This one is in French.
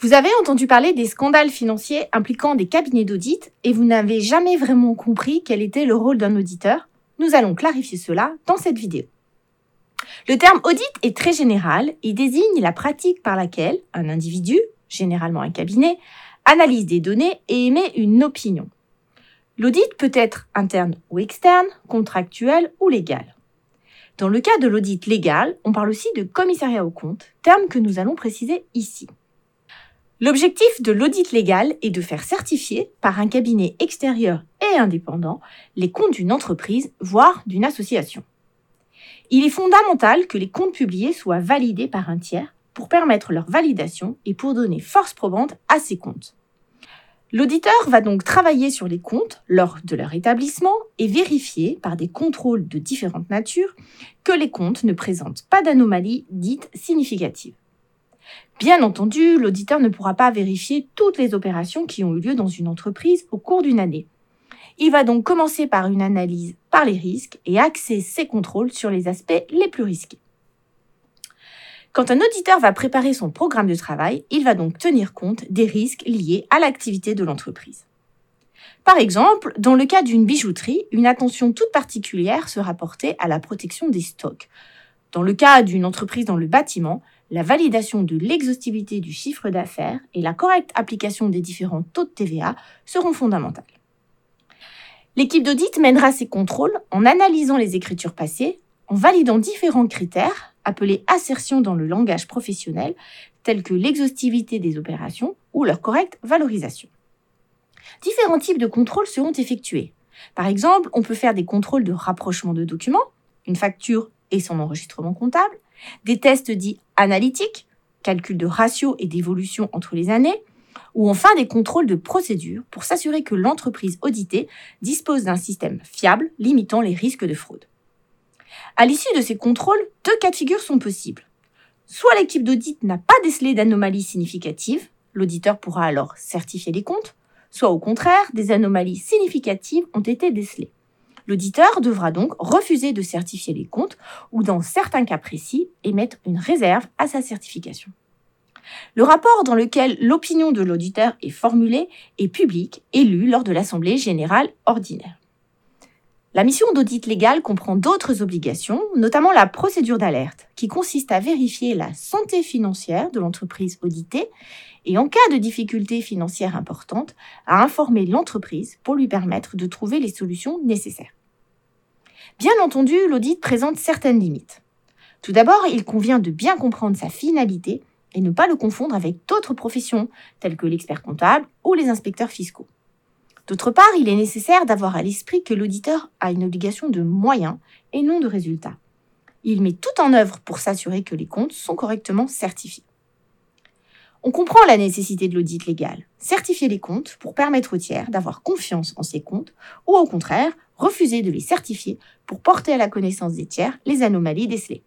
Vous avez entendu parler des scandales financiers impliquant des cabinets d'audit et vous n'avez jamais vraiment compris quel était le rôle d'un auditeur? Nous allons clarifier cela dans cette vidéo. Le terme audit est très général et désigne la pratique par laquelle un individu, généralement un cabinet, analyse des données et émet une opinion. L'audit peut être interne ou externe, contractuel ou légal. Dans le cas de l'audit légal, on parle aussi de commissariat aux comptes, terme que nous allons préciser ici. L'objectif de l'audit légal est de faire certifier par un cabinet extérieur et indépendant les comptes d'une entreprise, voire d'une association. Il est fondamental que les comptes publiés soient validés par un tiers pour permettre leur validation et pour donner force probante à ces comptes. L'auditeur va donc travailler sur les comptes lors de leur établissement et vérifier par des contrôles de différentes natures que les comptes ne présentent pas d'anomalies dites significatives. Bien entendu, l'auditeur ne pourra pas vérifier toutes les opérations qui ont eu lieu dans une entreprise au cours d'une année. Il va donc commencer par une analyse par les risques et axer ses contrôles sur les aspects les plus risqués. Quand un auditeur va préparer son programme de travail, il va donc tenir compte des risques liés à l'activité de l'entreprise. Par exemple, dans le cas d'une bijouterie, une attention toute particulière sera portée à la protection des stocks. Dans le cas d'une entreprise dans le bâtiment, la validation de l'exhaustivité du chiffre d'affaires et la correcte application des différents taux de TVA seront fondamentales. L'équipe d'audit mènera ses contrôles en analysant les écritures passées, en validant différents critères appelés assertions dans le langage professionnel, tels que l'exhaustivité des opérations ou leur correcte valorisation. Différents types de contrôles seront effectués. Par exemple, on peut faire des contrôles de rapprochement de documents, une facture et son enregistrement comptable, des tests dits analytiques, calcul de ratio et d'évolution entre les années, ou enfin des contrôles de procédure pour s'assurer que l'entreprise auditée dispose d'un système fiable limitant les risques de fraude. À l'issue de ces contrôles, deux cas de figure sont possibles. Soit l'équipe d'audit n'a pas décelé d'anomalies significatives, l'auditeur pourra alors certifier les comptes, soit au contraire, des anomalies significatives ont été décelées. L'auditeur devra donc refuser de certifier les comptes ou, dans certains cas précis, émettre une réserve à sa certification. Le rapport dans lequel l'opinion de l'auditeur est formulée est public et lu lors de l'Assemblée générale ordinaire. La mission d'audit légal comprend d'autres obligations, notamment la procédure d'alerte, qui consiste à vérifier la santé financière de l'entreprise auditée et, en cas de difficultés financières importantes, à informer l'entreprise pour lui permettre de trouver les solutions nécessaires. Bien entendu, l'audit présente certaines limites. Tout d'abord, il convient de bien comprendre sa finalité et ne pas le confondre avec d'autres professions, telles que l'expert comptable ou les inspecteurs fiscaux. D'autre part, il est nécessaire d'avoir à l'esprit que l'auditeur a une obligation de moyens et non de résultats. Il met tout en œuvre pour s'assurer que les comptes sont correctement certifiés. On comprend la nécessité de l'audit légal, certifier les comptes pour permettre aux tiers d'avoir confiance en ces comptes, ou au contraire, refuser de les certifier pour porter à la connaissance des tiers les anomalies décelées.